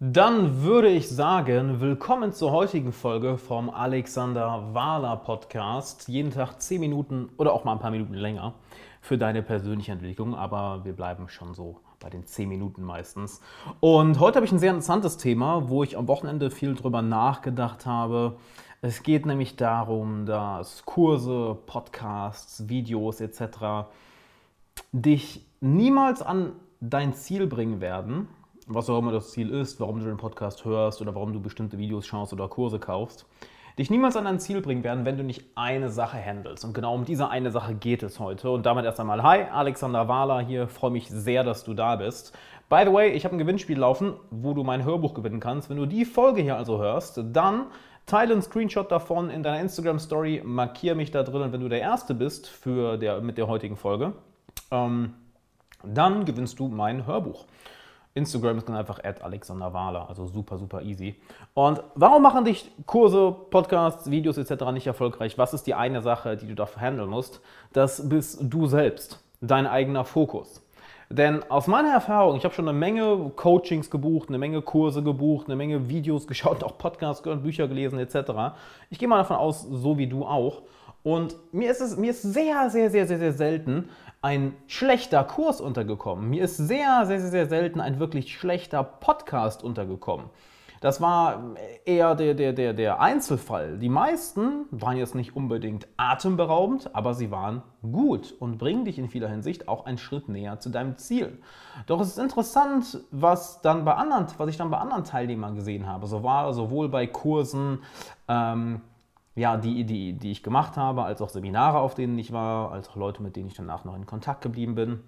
Dann würde ich sagen, willkommen zur heutigen Folge vom Alexander Wahler Podcast. Jeden Tag 10 Minuten oder auch mal ein paar Minuten länger für deine persönliche Entwicklung, aber wir bleiben schon so bei den 10 Minuten meistens. Und heute habe ich ein sehr interessantes Thema, wo ich am Wochenende viel drüber nachgedacht habe. Es geht nämlich darum, dass Kurse, Podcasts, Videos etc. dich niemals an dein Ziel bringen werden was auch immer das Ziel ist, warum du den Podcast hörst oder warum du bestimmte Videos schaust oder Kurse kaufst, dich niemals an dein Ziel bringen werden, wenn du nicht eine Sache handelst. Und genau um diese eine Sache geht es heute. Und damit erst einmal, hi, Alexander Wahler hier, freue mich sehr, dass du da bist. By the way, ich habe ein Gewinnspiel laufen, wo du mein Hörbuch gewinnen kannst. Wenn du die Folge hier also hörst, dann teile einen Screenshot davon in deiner Instagram Story, markiere mich da drin, wenn du der Erste bist für der, mit der heutigen Folge. Ähm, dann gewinnst du mein Hörbuch. Instagram ist dann einfach Alexander Wahler, also super, super easy. Und warum machen dich Kurse, Podcasts, Videos etc. nicht erfolgreich? Was ist die eine Sache, die du dafür handeln musst? Das bist du selbst, dein eigener Fokus. Denn aus meiner Erfahrung, ich habe schon eine Menge Coachings gebucht, eine Menge Kurse gebucht, eine Menge Videos geschaut, auch Podcasts gehört, Bücher gelesen etc. Ich gehe mal davon aus, so wie du auch. Und mir ist es mir ist sehr, sehr, sehr, sehr, sehr selten ein schlechter Kurs untergekommen. Mir ist sehr, sehr, sehr, selten ein wirklich schlechter Podcast untergekommen. Das war eher der, der, der, der Einzelfall. Die meisten waren jetzt nicht unbedingt atemberaubend, aber sie waren gut und bringen dich in vieler Hinsicht auch einen Schritt näher zu deinem Ziel. Doch es ist interessant, was, dann bei anderen, was ich dann bei anderen Teilnehmern gesehen habe. So war sowohl bei Kursen, ähm, ja, die, die, die ich gemacht habe, als auch Seminare, auf denen ich war, als auch Leute, mit denen ich danach noch in Kontakt geblieben bin,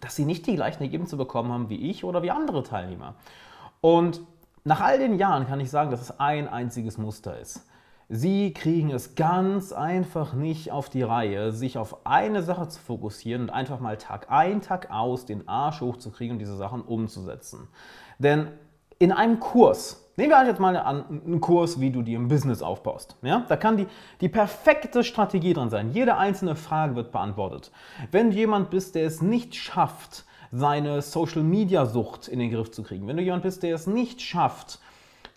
dass sie nicht die gleichen Ergebnisse bekommen haben wie ich oder wie andere Teilnehmer. Und nach all den Jahren kann ich sagen, dass es ein einziges Muster ist. Sie kriegen es ganz einfach nicht auf die Reihe, sich auf eine Sache zu fokussieren und einfach mal Tag ein, Tag aus den Arsch hochzukriegen und diese Sachen umzusetzen. Denn in einem Kurs, Nehmen wir jetzt mal an, einen Kurs, wie du dir ein Business aufbaust. Ja? Da kann die, die perfekte Strategie drin sein. Jede einzelne Frage wird beantwortet. Wenn du jemand bist, der es nicht schafft, seine Social-Media-Sucht in den Griff zu kriegen, wenn du jemand bist, der es nicht schafft,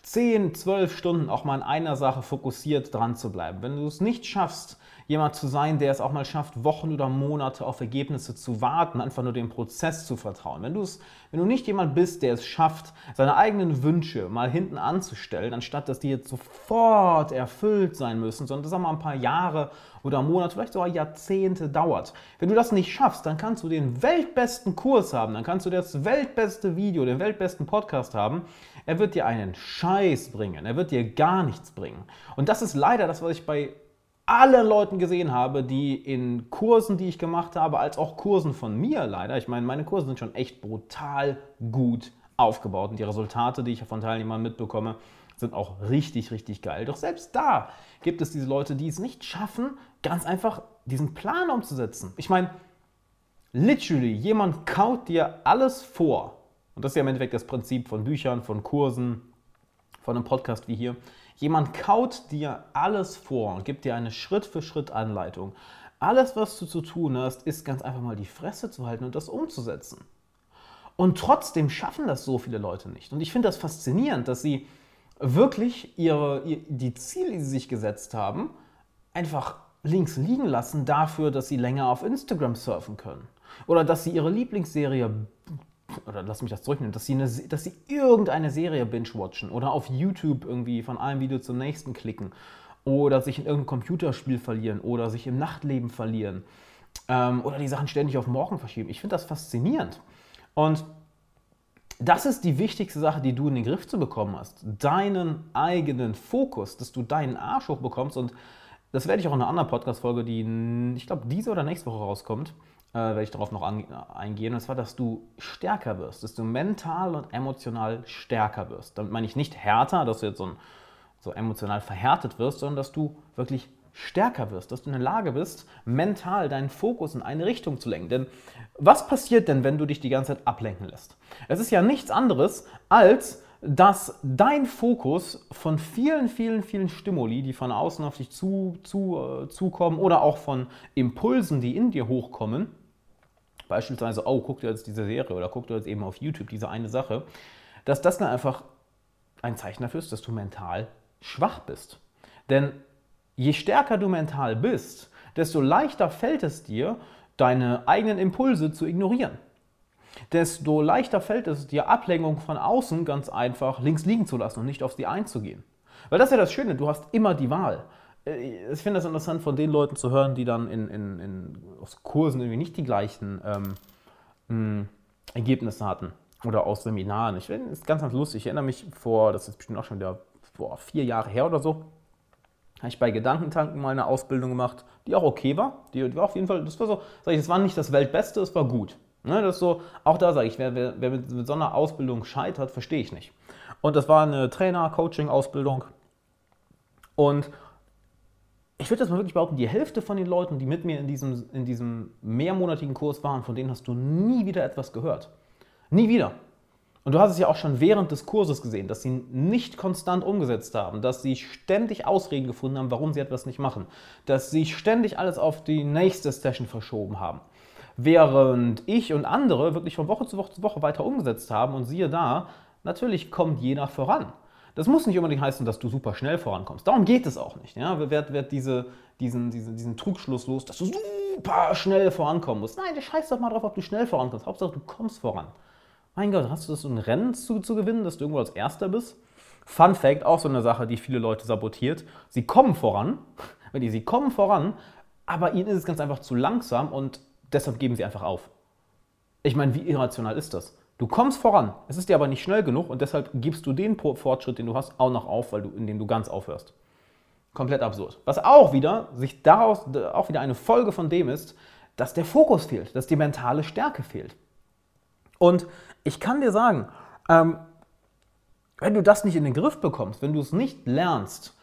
10, 12 Stunden auch mal in einer Sache fokussiert dran zu bleiben, wenn du es nicht schaffst, jemand zu sein, der es auch mal schafft, Wochen oder Monate auf Ergebnisse zu warten, einfach nur dem Prozess zu vertrauen. Wenn wenn du nicht jemand bist, der es schafft, seine eigenen Wünsche mal hinten anzustellen, anstatt dass die jetzt sofort erfüllt sein müssen, sondern das auch mal ein paar Jahre oder Monate, vielleicht sogar Jahrzehnte dauert. Wenn du das nicht schaffst, dann kannst du den weltbesten Kurs haben, dann kannst du das weltbeste Video, den weltbesten Podcast haben. Er wird dir einen Scheiß bringen, er wird dir gar nichts bringen. Und das ist leider das, was ich bei allen Leuten gesehen habe, die in Kursen, die ich gemacht habe, als auch Kursen von mir leider, ich meine, meine Kurse sind schon echt brutal gut aufgebaut und die Resultate, die ich von Teilnehmern mitbekomme, sind auch richtig, richtig geil. Doch selbst da gibt es diese Leute, die es nicht schaffen, ganz einfach diesen Plan umzusetzen. Ich meine, literally, jemand kaut dir alles vor. Und das ist ja im Endeffekt das Prinzip von Büchern, von Kursen, von einem Podcast wie hier. Jemand kaut dir alles vor und gibt dir eine Schritt-für-Schritt-Anleitung. Alles, was du zu tun hast, ist ganz einfach mal die Fresse zu halten und das umzusetzen. Und trotzdem schaffen das so viele Leute nicht. Und ich finde das faszinierend, dass sie wirklich ihre, die Ziele, die sie sich gesetzt haben, einfach links liegen lassen dafür, dass sie länger auf Instagram surfen können. Oder dass sie ihre Lieblingsserie oder lass mich das zurücknehmen, dass sie, eine, dass sie irgendeine Serie binge-watchen oder auf YouTube irgendwie von einem Video zum nächsten klicken oder sich in irgendein Computerspiel verlieren oder sich im Nachtleben verlieren ähm, oder die Sachen ständig auf morgen verschieben. Ich finde das faszinierend. Und das ist die wichtigste Sache, die du in den Griff zu bekommen hast. Deinen eigenen Fokus, dass du deinen Arsch hochbekommst und das werde ich auch in einer anderen Podcast-Folge, die ich glaube diese oder nächste Woche rauskommt, äh, werde ich darauf noch eingehen. Und zwar, dass du stärker wirst, dass du mental und emotional stärker wirst. Damit meine ich nicht härter, dass du jetzt so, ein, so emotional verhärtet wirst, sondern dass du wirklich stärker wirst, dass du in der Lage bist, mental deinen Fokus in eine Richtung zu lenken. Denn was passiert denn, wenn du dich die ganze Zeit ablenken lässt? Es ist ja nichts anderes, als dass dein Fokus von vielen, vielen, vielen Stimuli, die von außen auf dich zu, zu, äh, zukommen oder auch von Impulsen, die in dir hochkommen, Beispielsweise, oh, guck dir jetzt diese Serie oder guck dir jetzt eben auf YouTube diese eine Sache, dass das dann einfach ein Zeichen dafür ist, dass du mental schwach bist. Denn je stärker du mental bist, desto leichter fällt es dir, deine eigenen Impulse zu ignorieren. Desto leichter fällt es dir, Ablenkung von außen ganz einfach links liegen zu lassen und nicht auf sie einzugehen. Weil das ist ja das Schöne, du hast immer die Wahl. Äh, ich finde das interessant, von den Leuten zu hören, die dann in, in, in aus Kursen irgendwie nicht die gleichen ähm, Ergebnisse hatten oder aus Seminaren. Ich finde, es ganz, ganz lustig. Ich erinnere mich vor, das ist bestimmt auch schon wieder vor vier Jahre her oder so, habe ich bei Gedankentanken mal eine Ausbildung gemacht, die auch okay war. Die, die war auf jeden Fall, das war so, sag ich, das war nicht das Weltbeste, es war gut. Ne, das so, auch da sage ich, wer, wer, wer mit, mit, so einer Ausbildung scheitert, verstehe ich nicht. Und das war eine Trainer-Coaching-Ausbildung. Und ich würde das mal wirklich behaupten, die Hälfte von den Leuten, die mit mir in diesem, in diesem mehrmonatigen Kurs waren, von denen hast du nie wieder etwas gehört. Nie wieder. Und du hast es ja auch schon während des Kurses gesehen, dass sie nicht konstant umgesetzt haben, dass sie ständig Ausreden gefunden haben, warum sie etwas nicht machen, dass sie ständig alles auf die nächste Session verschoben haben. Während ich und andere wirklich von Woche zu Woche zu Woche weiter umgesetzt haben und siehe da, natürlich kommt jeder voran. Das muss nicht unbedingt heißen, dass du super schnell vorankommst. Darum geht es auch nicht. Ja? Wer wird diese, diesen, diesen, diesen Trugschluss los, dass du super schnell vorankommen musst? Nein, scheiß doch mal drauf, ob du schnell vorankommst. Hauptsache, du kommst voran. Mein Gott, hast du das so ein Rennen zu, zu gewinnen, dass du irgendwo als Erster bist? Fun Fact, auch so eine Sache, die viele Leute sabotiert. Sie kommen voran, wenn die, sie kommen voran, aber ihnen ist es ganz einfach zu langsam und deshalb geben sie einfach auf. Ich meine, wie irrational ist das? Du kommst voran, es ist dir aber nicht schnell genug und deshalb gibst du den Fortschritt, den du hast, auch noch auf, weil du, indem du ganz aufhörst. Komplett absurd. Was auch wieder, sich daraus, auch wieder eine Folge von dem ist, dass der Fokus fehlt, dass die mentale Stärke fehlt. Und ich kann dir sagen, ähm, wenn du das nicht in den Griff bekommst, wenn du es nicht lernst,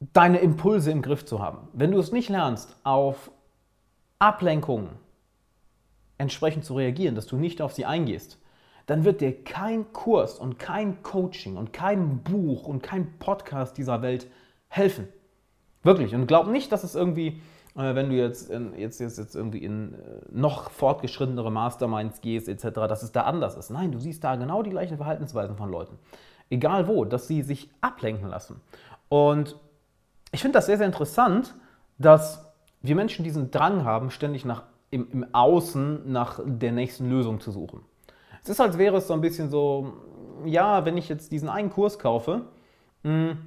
deine Impulse im Griff zu haben, wenn du es nicht lernst, auf Ablenkungen entsprechend zu reagieren, dass du nicht auf sie eingehst, dann wird dir kein Kurs und kein Coaching und kein Buch und kein Podcast dieser Welt helfen. Wirklich. Und glaub nicht, dass es irgendwie äh, wenn du jetzt, in, jetzt, jetzt, jetzt irgendwie in äh, noch fortgeschrittenere Masterminds gehst, etc., dass es da anders ist. Nein, du siehst da genau die gleichen Verhaltensweisen von Leuten. Egal wo, dass sie sich ablenken lassen. Und ich finde das sehr, sehr interessant, dass wir Menschen diesen Drang haben, ständig nach, im, im Außen nach der nächsten Lösung zu suchen. Es ist, als wäre es so ein bisschen so, ja, wenn ich jetzt diesen einen Kurs kaufe, mh, hm,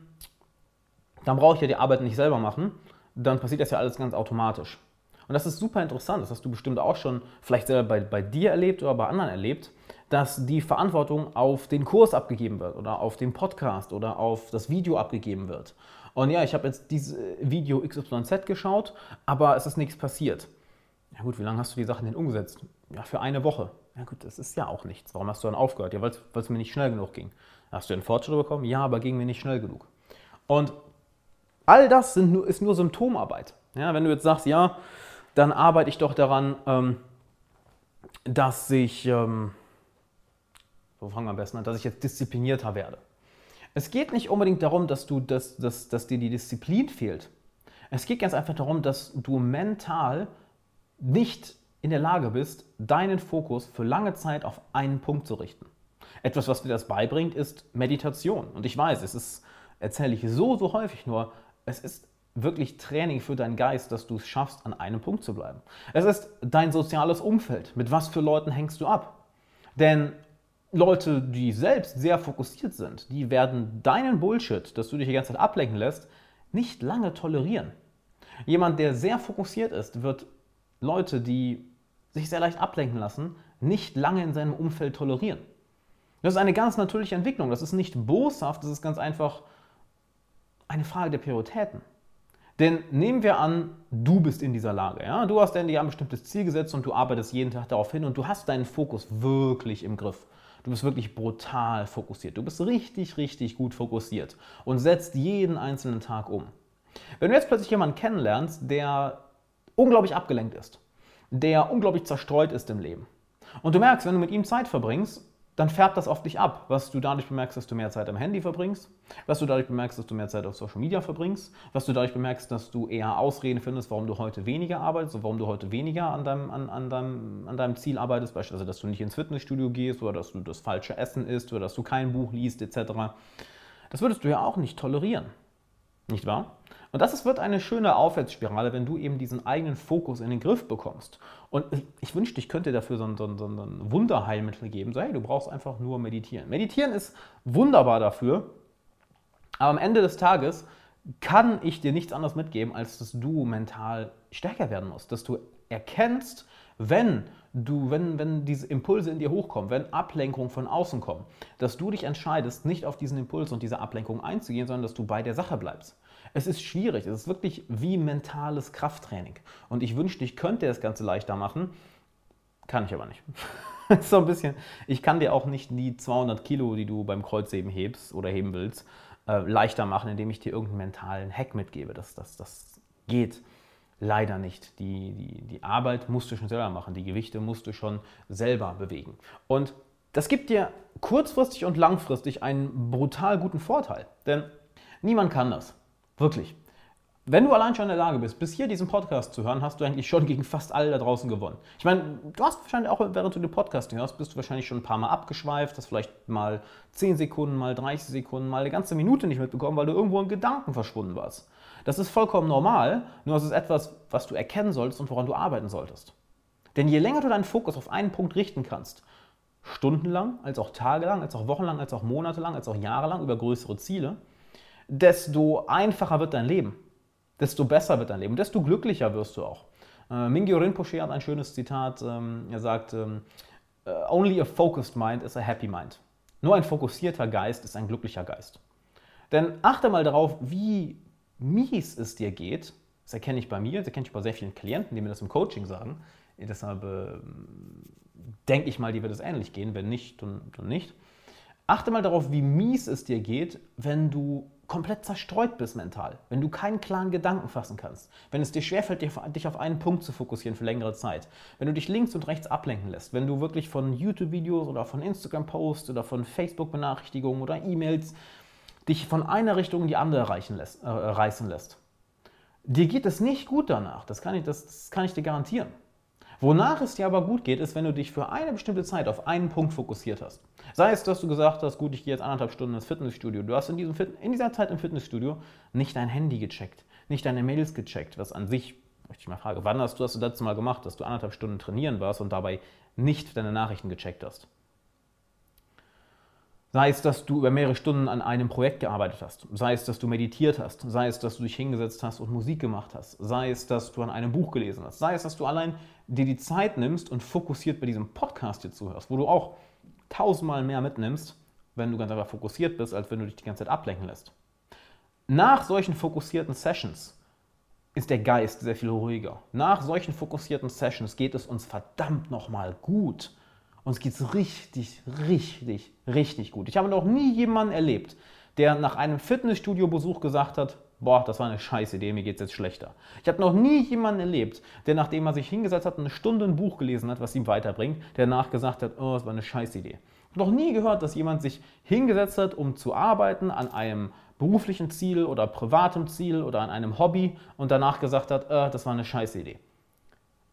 dann brauche ich ja die Arbeit nicht selber machen, dann passiert das ja alles ganz automatisch. Und das ist super interessant, das hast du bestimmt auch schon vielleicht selber bei, bei dir erlebt oder bei anderen erlebt, dass die Verantwortung auf den Kurs abgegeben wird oder auf den Podcast oder auf das Video abgegeben wird. Und ja, ich habe jetzt dieses Video XYZ geschaut, aber es ist nichts passiert. Ja gut, wie lange hast du die Sachen denn umgesetzt? Ja, für eine Woche. Ja gut, das ist ja auch nichts. Warum hast du dann aufgehört? Ja, weil es mir nicht schnell genug ging. Hast du einen Fortschritt bekommen? Ja, aber ging mir nicht schnell genug. Und All das nur, ist nur Symptomarbeit. Ja, wenn du jetzt sagst, ja, dann arbeite ich doch daran, ähm, dass ich, ähm, wo fangen wir am besten an, dass ich jetzt disziplinierter werde. Es geht nicht unbedingt darum, dass, du, dass, dass, dass dir die Disziplin fehlt. Es geht ganz einfach darum, dass du mental nicht in der Lage bist, deinen Fokus für lange Zeit auf einen Punkt zu richten. Etwas, was dir das beibringt, ist Meditation. Und ich weiß, es ist, erzähle ich so, so häufig nur, es ist wirklich Training für deinen Geist, dass du es schaffst, an einem Punkt zu bleiben. Es ist dein soziales Umfeld. Mit was für Leuten hängst du ab? Denn Leute, die selbst sehr fokussiert sind, die werden deinen Bullshit, dass du dich die ganze Zeit ablenken lässt, nicht lange tolerieren. Jemand, der sehr fokussiert ist, wird Leute, die sich sehr leicht ablenken lassen, nicht lange in seinem Umfeld tolerieren. Das ist eine ganz natürliche Entwicklung. Das ist nicht boshaft, das ist ganz einfach eine Frage der Prioritäten. Denn nehmen wir an, du bist in dieser Lage. Ja? Du hast dir ein bestimmtes Ziel gesetzt und du arbeitest jeden Tag darauf hin und du hast deinen Fokus wirklich im Griff. Du bist wirklich brutal fokussiert. Du bist richtig, richtig gut fokussiert und setzt jeden einzelnen Tag um. Wenn du jetzt plötzlich jemanden kennenlernst, der unglaublich abgelenkt ist, der unglaublich zerstreut ist im Leben und du merkst, wenn du mit ihm Zeit verbringst, dann färbt das auf dich ab, was du dadurch bemerkst, dass du mehr Zeit am Handy verbringst, was du dadurch bemerkst, dass du mehr Zeit auf Social Media verbringst, was du dadurch bemerkst, dass du eher Ausreden findest, warum du heute weniger arbeitest und warum du heute weniger an deinem, an, an, deinem, an deinem Ziel arbeitest, beispielsweise, dass du nicht ins Fitnessstudio gehst oder dass du das falsche Essen isst oder dass du kein Buch liest etc. Das würdest du ja auch nicht tolerieren, nicht wahr? Und das wird eine schöne Aufwärtsspirale, wenn du eben diesen eigenen Fokus in den Griff bekommst. Und ich wünschte, ich könnte dafür so ein, so, ein, so ein, Wunderheilmittel geben. So, hey, du brauchst einfach nur meditieren. Meditieren ist wunderbar dafür, aber am Ende des Tages kann ich dir nichts anderes mitgeben, als dass du mental stärker werden musst, dass du erkennst, wenn du, wenn, wenn diese Impulse in dir hochkommen, wenn Ablenkungen von außen kommen, dass du dich entscheidest, nicht auf diesen Impuls und diese Ablenkung einzugehen, sondern dass du bei der Sache bleibst. Es ist schwierig, es ist wirklich wie mentales Krafttraining. Und ich wünschte, ich könnte das Ganze leichter machen, kann ich aber nicht. so ein bisschen, ich kann dir auch nicht die 200 Kilo, die du beim Kreuzheben hebst oder heben willst, äh, leichter machen, indem ich dir irgendeinen mentalen Hack mitgebe. Das, das, das geht leider nicht. Die, die, die Arbeit musst du schon selber machen, die Gewichte musst du schon selber bewegen. Und das gibt dir kurzfristig und langfristig einen brutal guten Vorteil, denn niemand kann das. Wirklich. Wenn du allein schon in der Lage bist, bis hier diesen Podcast zu hören, hast du eigentlich schon gegen fast alle da draußen gewonnen. Ich meine, du hast wahrscheinlich auch, während du den Podcast hörst, bist du wahrscheinlich schon ein paar Mal abgeschweift, hast vielleicht mal 10 Sekunden, mal 30 Sekunden, mal eine ganze Minute nicht mitbekommen, weil du irgendwo in Gedanken verschwunden warst. Das ist vollkommen normal, nur es ist etwas, was du erkennen solltest und woran du arbeiten solltest. Denn je länger du deinen Fokus auf einen Punkt richten kannst, stundenlang, als auch tagelang, als auch wochenlang, als auch monatelang, als auch jahrelang über größere Ziele, desto einfacher wird dein Leben, desto besser wird dein Leben, desto glücklicher wirst du auch. Äh, Mingyo Rinpoche hat ein schönes Zitat, ähm, er sagt, ähm, äh, Only a focused mind is a happy mind. Nur ein fokussierter Geist ist ein glücklicher Geist. Denn achte mal darauf, wie mies es dir geht. Das erkenne ich bei mir, das erkenne ich bei sehr vielen Klienten, die mir das im Coaching sagen. Deshalb äh, denke ich mal, die wird es ähnlich gehen. Wenn nicht, dann, dann nicht. Achte mal darauf, wie mies es dir geht, wenn du komplett zerstreut bist mental, wenn du keinen klaren Gedanken fassen kannst, wenn es dir schwerfällt, dich auf einen Punkt zu fokussieren für längere Zeit, wenn du dich links und rechts ablenken lässt, wenn du wirklich von YouTube-Videos oder von Instagram-Posts oder von Facebook-Benachrichtigungen oder E-Mails dich von einer Richtung in die andere lässt, äh, reißen lässt. Dir geht es nicht gut danach, das kann, ich, das, das kann ich dir garantieren. Wonach es dir aber gut geht, ist, wenn du dich für eine bestimmte Zeit auf einen Punkt fokussiert hast. Sei es, dass du gesagt hast, gut, ich gehe jetzt anderthalb Stunden ins Fitnessstudio. Du hast in, diesem Fit in dieser Zeit im Fitnessstudio nicht dein Handy gecheckt, nicht deine Mails gecheckt, was an sich, möchte ich mal fragen, wann hast du das letzte Mal gemacht, dass du anderthalb Stunden trainieren warst und dabei nicht deine Nachrichten gecheckt hast? Sei es, dass du über mehrere Stunden an einem Projekt gearbeitet hast, sei es, dass du meditiert hast, sei es, dass du dich hingesetzt hast und Musik gemacht hast, sei es, dass du an einem Buch gelesen hast, sei es, dass du allein dir die Zeit nimmst und fokussiert bei diesem Podcast hier zuhörst, wo du auch tausendmal mehr mitnimmst, wenn du ganz einfach fokussiert bist, als wenn du dich die ganze Zeit ablenken lässt. Nach solchen fokussierten Sessions ist der Geist sehr viel ruhiger. Nach solchen fokussierten Sessions geht es uns verdammt nochmal gut. Uns geht es richtig, richtig, richtig gut. Ich habe noch nie jemanden erlebt, der nach einem Fitnessstudio-Besuch gesagt hat, boah, das war eine scheiß Idee, mir geht es jetzt schlechter. Ich habe noch nie jemanden erlebt, der nachdem er sich hingesetzt hat, eine Stunde ein Buch gelesen hat, was ihm weiterbringt, der danach gesagt hat, oh, das war eine scheiß Idee. Ich habe noch nie gehört, dass jemand sich hingesetzt hat, um zu arbeiten an einem beruflichen Ziel oder privatem Ziel oder an einem Hobby und danach gesagt hat, oh, das war eine scheiß Idee.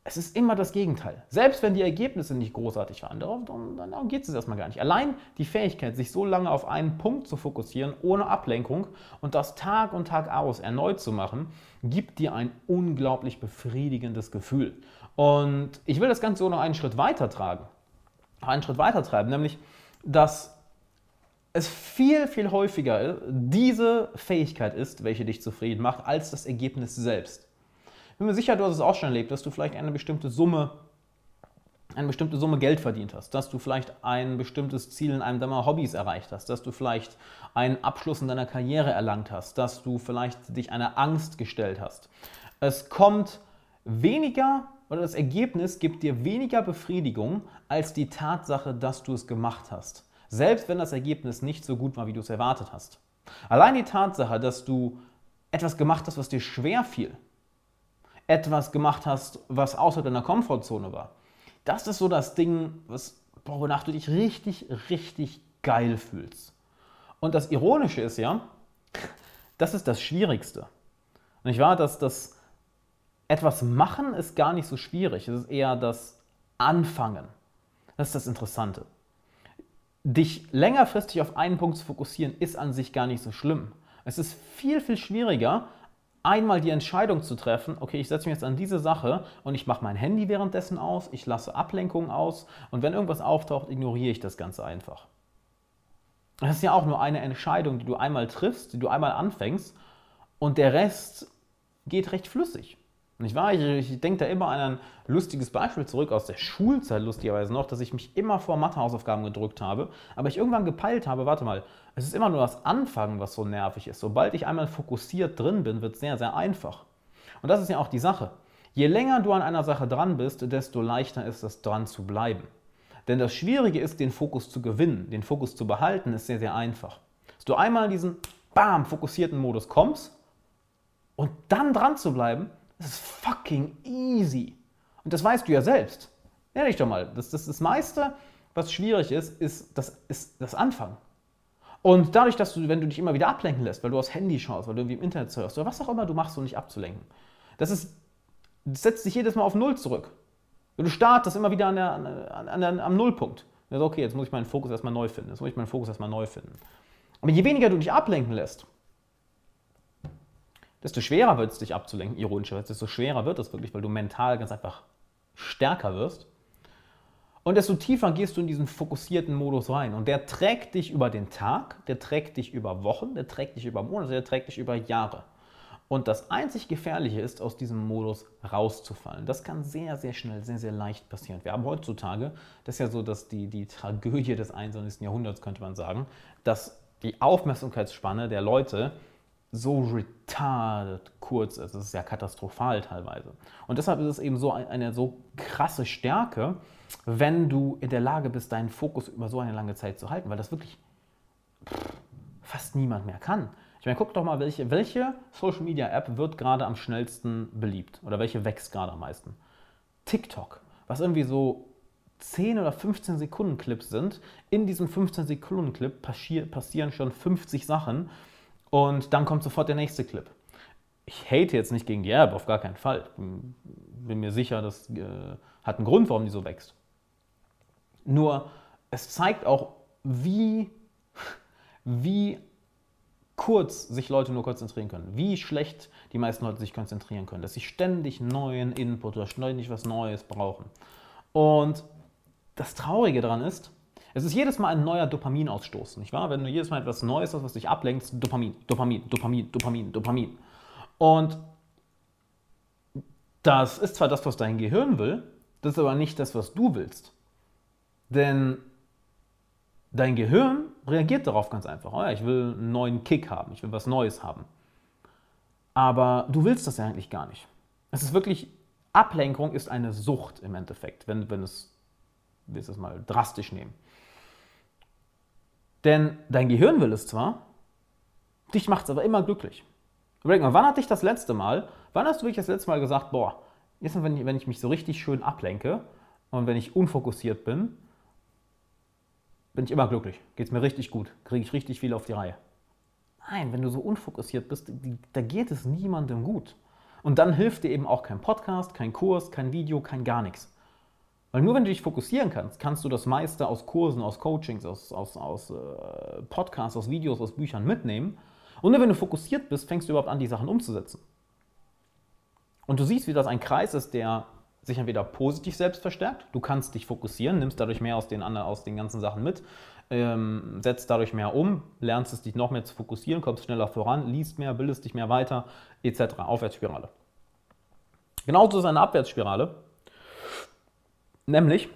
Es ist immer das Gegenteil. Selbst wenn die Ergebnisse nicht großartig waren, darum, darum geht es erstmal gar nicht. Allein die Fähigkeit, sich so lange auf einen Punkt zu fokussieren, ohne Ablenkung und das Tag und Tag aus erneut zu machen, gibt dir ein unglaublich befriedigendes Gefühl. Und ich will das Ganze so noch einen Schritt weiter tragen. Einen Schritt weiter treiben, nämlich, dass es viel, viel häufiger diese Fähigkeit ist, welche dich zufrieden macht, als das Ergebnis selbst bin mir sicher, du hast es auch schon erlebt, dass du vielleicht eine bestimmte Summe eine bestimmte Summe Geld verdient hast, dass du vielleicht ein bestimmtes Ziel in einem deiner Hobbys erreicht hast, dass du vielleicht einen Abschluss in deiner Karriere erlangt hast, dass du vielleicht dich einer Angst gestellt hast. Es kommt weniger oder das Ergebnis gibt dir weniger Befriedigung als die Tatsache, dass du es gemacht hast. Selbst wenn das Ergebnis nicht so gut war, wie du es erwartet hast. Allein die Tatsache, dass du etwas gemacht hast, was dir schwer fiel, etwas gemacht hast, was außerhalb deiner Komfortzone war. Das ist so das Ding, was wonach du dich richtig, richtig geil fühlst. Und das Ironische ist ja, das ist das Schwierigste. Nicht wahr? Dass das etwas machen ist gar nicht so schwierig. Es ist eher das Anfangen. Das ist das Interessante. Dich längerfristig auf einen Punkt zu fokussieren, ist an sich gar nicht so schlimm. Es ist viel, viel schwieriger, einmal die Entscheidung zu treffen, okay, ich setze mich jetzt an diese Sache und ich mache mein Handy währenddessen aus, ich lasse Ablenkungen aus und wenn irgendwas auftaucht, ignoriere ich das Ganze einfach. Das ist ja auch nur eine Entscheidung, die du einmal triffst, die du einmal anfängst und der Rest geht recht flüssig. Nicht wahr? Ich, ich denke da immer an ein lustiges Beispiel zurück aus der Schulzeit, lustigerweise noch, dass ich mich immer vor Mathehausaufgaben gedrückt habe, aber ich irgendwann gepeilt habe, warte mal, es ist immer nur das Anfangen, was so nervig ist. Sobald ich einmal fokussiert drin bin, wird es sehr, sehr einfach. Und das ist ja auch die Sache. Je länger du an einer Sache dran bist, desto leichter ist es, dran zu bleiben. Denn das Schwierige ist, den Fokus zu gewinnen, den Fokus zu behalten, ist sehr, sehr einfach. Dass du einmal in diesen, bam, fokussierten Modus kommst und dann dran zu bleiben, das ist fucking easy. Und das weißt du ja selbst. Ehrlich doch mal, das, das, das meiste, was schwierig ist, ist das, ist das Anfangen. Und dadurch, dass du, wenn du dich immer wieder ablenken lässt, weil du aufs Handy schaust, weil du irgendwie im Internet surfst oder was auch immer du machst, um dich abzulenken, das, ist, das setzt dich jedes Mal auf Null zurück. Du startest immer wieder an der, an, an der, am Nullpunkt. Also okay, jetzt muss ich meinen Fokus erstmal neu finden. Jetzt muss ich meinen Fokus erstmal neu finden. Aber je weniger du dich ablenken lässt, desto schwerer wird es, dich abzulenken, ironischerweise, desto schwerer wird es wirklich, weil du mental ganz einfach stärker wirst. Und desto tiefer gehst du in diesen fokussierten Modus rein. Und der trägt dich über den Tag, der trägt dich über Wochen, der trägt dich über Monate, der trägt dich über Jahre. Und das einzig Gefährliche ist, aus diesem Modus rauszufallen. Das kann sehr, sehr schnell, sehr, sehr leicht passieren. Wir haben heutzutage, das ist ja so, dass die, die Tragödie des 21. Jahrhunderts, könnte man sagen, dass die Aufmerksamkeitsspanne der Leute so retarded kurz ist. Das ist ja katastrophal teilweise. Und deshalb ist es eben so eine so krasse Stärke, wenn du in der Lage bist, deinen Fokus über so eine lange Zeit zu halten, weil das wirklich fast niemand mehr kann. Ich meine, guck doch mal, welche, welche Social Media App wird gerade am schnellsten beliebt oder welche wächst gerade am meisten? TikTok, was irgendwie so 10 oder 15 Sekunden Clips sind. In diesem 15 Sekunden Clip passieren schon 50 Sachen und dann kommt sofort der nächste Clip. Ich hate jetzt nicht gegen die App, auf gar keinen Fall. Bin mir sicher, das äh, hat einen Grund, warum die so wächst. Nur, es zeigt auch, wie, wie kurz sich Leute nur konzentrieren können. Wie schlecht die meisten Leute sich konzentrieren können. Dass sie ständig neuen Input oder ständig was Neues brauchen. Und das Traurige daran ist, es ist jedes Mal ein neuer Dopaminausstoß, nicht wahr? Wenn du jedes Mal etwas Neues hast, was dich ablenkt, Dopamin, Dopamin, Dopamin, Dopamin, Dopamin. Und das ist zwar das, was dein Gehirn will, das ist aber nicht das, was du willst. Denn dein Gehirn reagiert darauf ganz einfach. Oh ja, ich will einen neuen Kick haben, ich will was Neues haben. Aber du willst das ja eigentlich gar nicht. Es ist wirklich, Ablenkung ist eine Sucht im Endeffekt, wenn, wenn es, willst es mal drastisch nehmen. Denn dein Gehirn will es zwar, dich macht es aber immer glücklich. Überleg mal, wann hat dich das letzte Mal, wann hast du wirklich das letzte Mal gesagt, boah, jetzt wenn ich, wenn ich mich so richtig schön ablenke und wenn ich unfokussiert bin, bin ich immer glücklich, geht es mir richtig gut, kriege ich richtig viel auf die Reihe. Nein, wenn du so unfokussiert bist, da geht es niemandem gut. Und dann hilft dir eben auch kein Podcast, kein Kurs, kein Video, kein gar nichts. Weil nur wenn du dich fokussieren kannst, kannst du das meiste aus Kursen, aus Coachings, aus, aus, aus äh, Podcasts, aus Videos, aus Büchern mitnehmen. Und nur wenn du fokussiert bist, fängst du überhaupt an, die Sachen umzusetzen. Und du siehst, wie das ein Kreis ist, der sich entweder positiv selbst verstärkt, du kannst dich fokussieren, nimmst dadurch mehr aus den, aus den ganzen Sachen mit, ähm, setzt dadurch mehr um, lernst es dich noch mehr zu fokussieren, kommst schneller voran, liest mehr, bildest dich mehr weiter, etc. Aufwärtsspirale. Genauso ist eine Abwärtsspirale, nämlich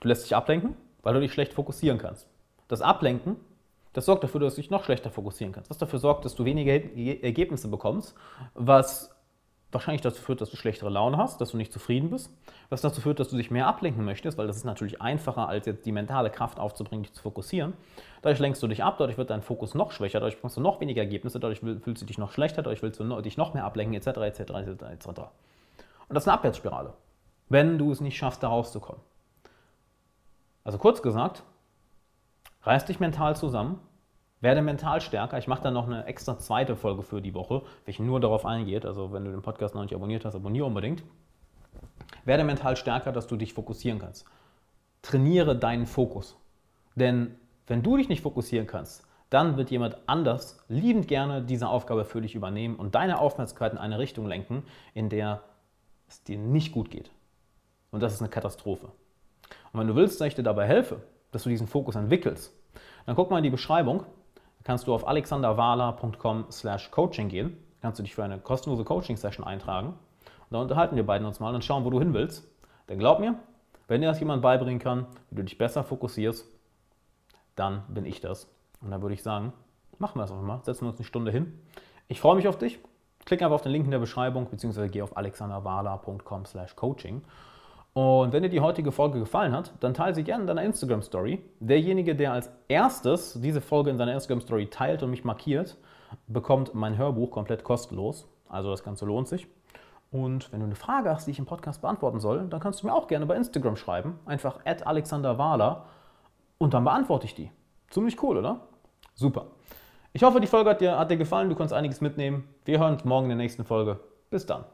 du lässt dich ablenken, weil du dich schlecht fokussieren kannst. Das Ablenken, das sorgt dafür, dass du dich noch schlechter fokussieren kannst. Was dafür sorgt, dass du weniger Ergebnisse bekommst, was wahrscheinlich dazu führt, dass du schlechtere Laune hast, dass du nicht zufrieden bist, was dazu führt, dass du dich mehr ablenken möchtest, weil das ist natürlich einfacher, als jetzt die mentale Kraft aufzubringen, dich zu fokussieren. Dadurch lenkst du dich ab, dadurch wird dein Fokus noch schwächer, dadurch bekommst du noch weniger Ergebnisse, dadurch fühlst du dich noch schlechter, dadurch willst du dich noch mehr ablenken, etc., etc., etc., etc. Und das ist eine Abwärtsspirale, wenn du es nicht schaffst, da rauszukommen. Also kurz gesagt, reiß dich mental zusammen, werde mental stärker. Ich mache dann noch eine extra zweite Folge für die Woche, welche nur darauf eingeht. Also wenn du den Podcast noch nicht abonniert hast, abonniere unbedingt. Werde mental stärker, dass du dich fokussieren kannst. Trainiere deinen Fokus. Denn wenn du dich nicht fokussieren kannst, dann wird jemand anders liebend gerne diese Aufgabe für dich übernehmen und deine Aufmerksamkeit in eine Richtung lenken, in der es dir nicht gut geht. Und das ist eine Katastrophe. Und wenn du willst, dass ich dir dabei helfe, dass du diesen Fokus entwickelst, dann guck mal in die Beschreibung. Da kannst du auf alexanderwala.com slash coaching gehen. Da kannst du dich für eine kostenlose Coaching-Session eintragen. Und da unterhalten wir beiden uns mal und schauen, wo du hin willst. Denn glaub mir, wenn dir das jemand beibringen kann, wie du dich besser fokussierst, dann bin ich das. Und dann würde ich sagen, machen wir das einfach mal. Setzen wir uns eine Stunde hin. Ich freue mich auf dich. Klick einfach auf den Link in der Beschreibung, beziehungsweise geh auf alexanderwala.com slash coaching. Und wenn dir die heutige Folge gefallen hat, dann teile sie gerne in deiner Instagram Story. Derjenige, der als erstes diese Folge in seiner Instagram Story teilt und mich markiert, bekommt mein Hörbuch komplett kostenlos. Also das Ganze lohnt sich. Und wenn du eine Frage hast, die ich im Podcast beantworten soll, dann kannst du mir auch gerne bei Instagram schreiben. Einfach at alexanderwala und dann beantworte ich die. Ziemlich cool, oder? Super. Ich hoffe, die Folge hat dir, hat dir gefallen. Du kannst einiges mitnehmen. Wir hören uns morgen in der nächsten Folge. Bis dann.